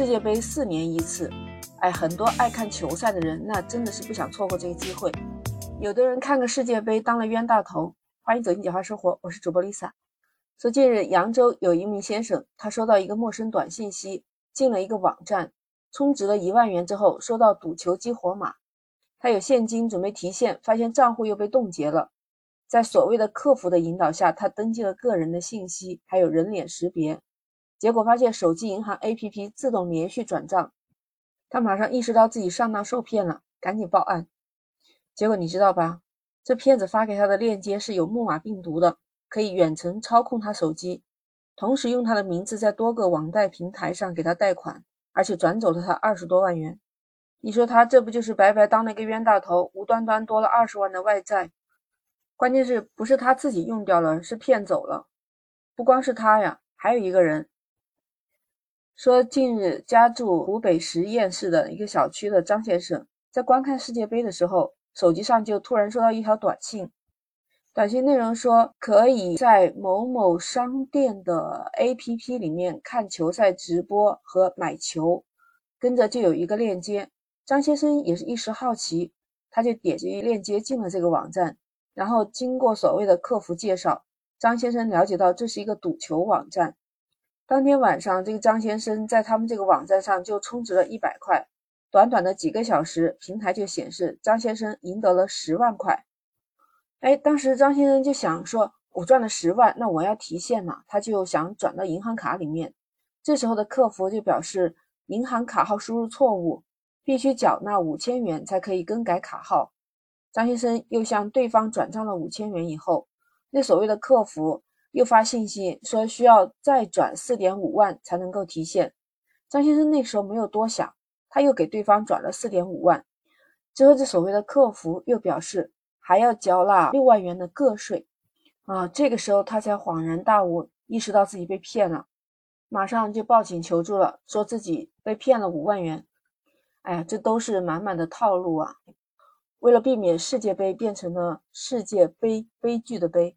世界杯四年一次，哎，很多爱看球赛的人，那真的是不想错过这个机会。有的人看个世界杯当了冤大头。欢迎走进简化生活，我是主播 Lisa。说近日扬州有一名先生，他收到一个陌生短信息，进了一个网站，充值了一万元之后，收到赌球激活码，他有现金准备提现，发现账户又被冻结了。在所谓的客服的引导下，他登记了个人的信息，还有人脸识别。结果发现手机银行 APP 自动连续转账，他马上意识到自己上当受骗了，赶紧报案。结果你知道吧？这骗子发给他的链接是有木马病毒的，可以远程操控他手机，同时用他的名字在多个网贷平台上给他贷款，而且转走了他二十多万元。你说他这不就是白白当了一个冤大头，无端端多了二十万的外债？关键是不是他自己用掉了，是骗走了。不光是他呀，还有一个人。说，近日家住湖北十堰市的一个小区的张先生，在观看世界杯的时候，手机上就突然收到一条短信。短信内容说，可以在某某商店的 APP 里面看球赛直播和买球，跟着就有一个链接。张先生也是一时好奇，他就点击链接进了这个网站，然后经过所谓的客服介绍，张先生了解到这是一个赌球网站。当天晚上，这个张先生在他们这个网站上就充值了一百块，短短的几个小时，平台就显示张先生赢得了十万块。哎，当时张先生就想说，我赚了十万，那我要提现嘛，他就想转到银行卡里面。这时候的客服就表示，银行卡号输入错误，必须缴纳五千元才可以更改卡号。张先生又向对方转账了五千元以后，那所谓的客服。又发信息说需要再转四点五万才能够提现。张先生那时候没有多想，他又给对方转了四点五万。之后，这所谓的客服又表示还要交纳六万元的个税。啊，这个时候他才恍然大悟，意识到自己被骗了，马上就报警求助了，说自己被骗了五万元。哎呀，这都是满满的套路啊！为了避免世界杯变成了世界杯悲剧的悲。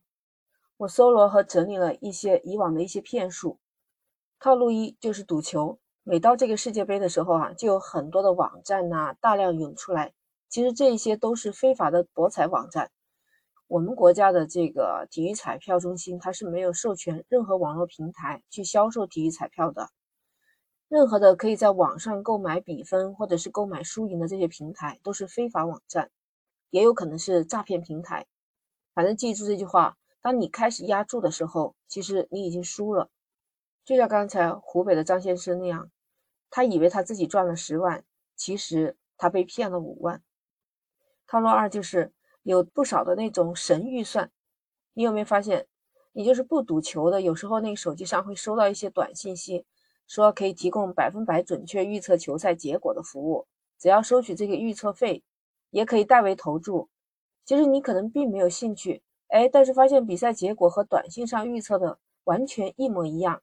我搜罗和整理了一些以往的一些骗术，套路一就是赌球。每到这个世界杯的时候啊，就有很多的网站呐大量涌出来。其实这些都是非法的博彩网站。我们国家的这个体育彩票中心，它是没有授权任何网络平台去销售体育彩票的。任何的可以在网上购买比分或者是购买输赢的这些平台，都是非法网站，也有可能是诈骗平台。反正记住这句话。当你开始压注的时候，其实你已经输了，就像刚才湖北的张先生那样，他以为他自己赚了十万，其实他被骗了五万。套路二就是有不少的那种神预算，你有没有发现？你就是不赌球的，有时候那个手机上会收到一些短信息，说可以提供百分百准确预测球赛结果的服务，只要收取这个预测费，也可以代为投注。其实你可能并没有兴趣。哎，但是发现比赛结果和短信上预测的完全一模一样，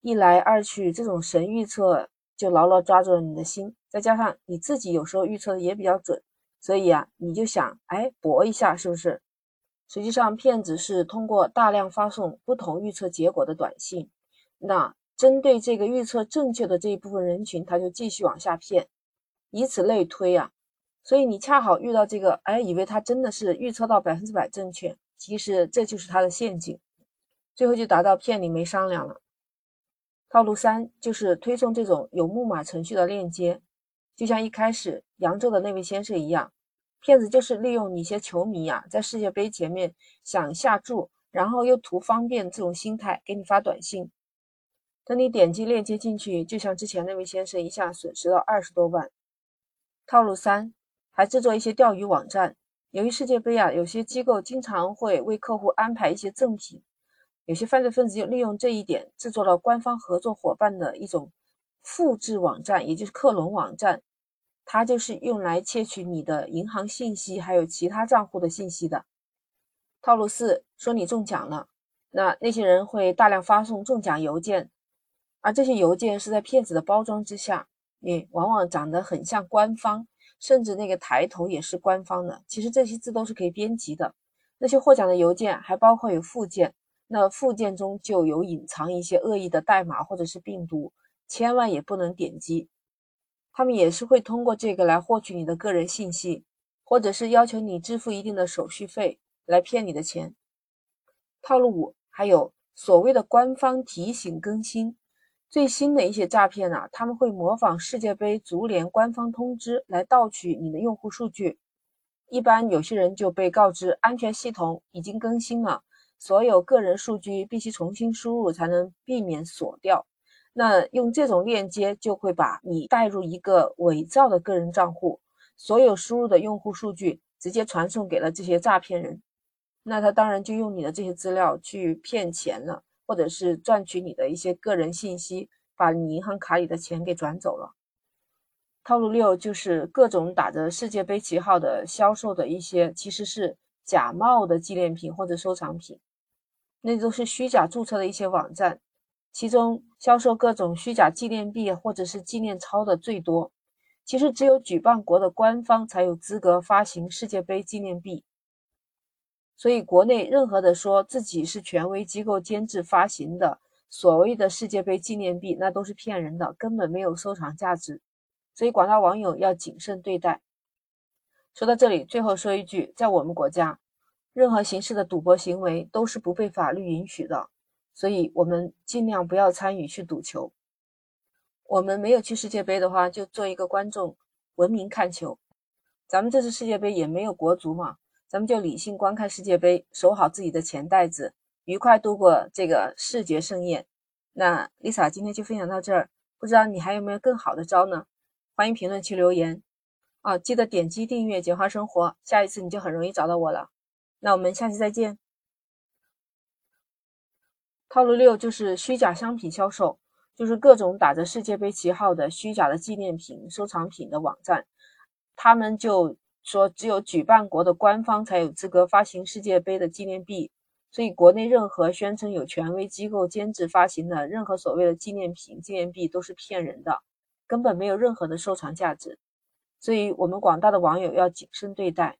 一来二去，这种神预测就牢牢抓住了你的心。再加上你自己有时候预测的也比较准，所以啊，你就想，哎，搏一下，是不是？实际上，骗子是通过大量发送不同预测结果的短信，那针对这个预测正确的这一部分人群，他就继续往下骗，以此类推啊。所以你恰好遇到这个，哎，以为他真的是预测到百分之百正确，其实这就是他的陷阱，最后就达到骗你没商量了。套路三就是推送这种有木马程序的链接，就像一开始扬州的那位先生一样，骗子就是利用你些球迷呀，在世界杯前面想下注，然后又图方便这种心态给你发短信，等你点击链接进去，就像之前那位先生一下损失了二十多万。套路三。还制作一些钓鱼网站。由于世界杯啊，有些机构经常会为客户安排一些赠品，有些犯罪分子就利用这一点，制作了官方合作伙伴的一种复制网站，也就是克隆网站。它就是用来窃取你的银行信息，还有其他账户的信息的。套路四，说你中奖了，那那些人会大量发送中奖邮件，而这些邮件是在骗子的包装之下，也往往长得很像官方。甚至那个抬头也是官方的，其实这些字都是可以编辑的。那些获奖的邮件还包括有附件，那附件中就有隐藏一些恶意的代码或者是病毒，千万也不能点击。他们也是会通过这个来获取你的个人信息，或者是要求你支付一定的手续费来骗你的钱。套路五，还有所谓的官方提醒更新。最新的一些诈骗呢，他们会模仿世界杯足联官方通知来盗取你的用户数据。一般有些人就被告知安全系统已经更新了，所有个人数据必须重新输入才能避免锁掉。那用这种链接就会把你带入一个伪造的个人账户，所有输入的用户数据直接传送给了这些诈骗人。那他当然就用你的这些资料去骗钱了。或者是赚取你的一些个人信息，把你银行卡里的钱给转走了。套路六就是各种打着世界杯旗号的销售的一些，其实是假冒的纪念品或者收藏品，那都是虚假注册的一些网站，其中销售各种虚假纪念币或者是纪念钞的最多。其实只有举办国的官方才有资格发行世界杯纪念币。所以，国内任何的说自己是权威机构监制发行的所谓的世界杯纪念币，那都是骗人的，根本没有收藏价值。所以，广大网友要谨慎对待。说到这里，最后说一句，在我们国家，任何形式的赌博行为都是不被法律允许的，所以我们尽量不要参与去赌球。我们没有去世界杯的话，就做一个观众，文明看球。咱们这次世界杯也没有国足嘛。咱们就理性观看世界杯，守好自己的钱袋子，愉快度过这个视觉盛宴。那 Lisa 今天就分享到这儿，不知道你还有没有更好的招呢？欢迎评论区留言啊！记得点击订阅“简化生活”，下一次你就很容易找到我了。那我们下期再见。套路六就是虚假商品销售，就是各种打着世界杯旗号的虚假的纪念品、收藏品的网站，他们就。说只有举办国的官方才有资格发行世界杯的纪念币，所以国内任何宣称有权威机构监制发行的任何所谓的纪念品、纪念币都是骗人的，根本没有任何的收藏价值，所以我们广大的网友要谨慎对待。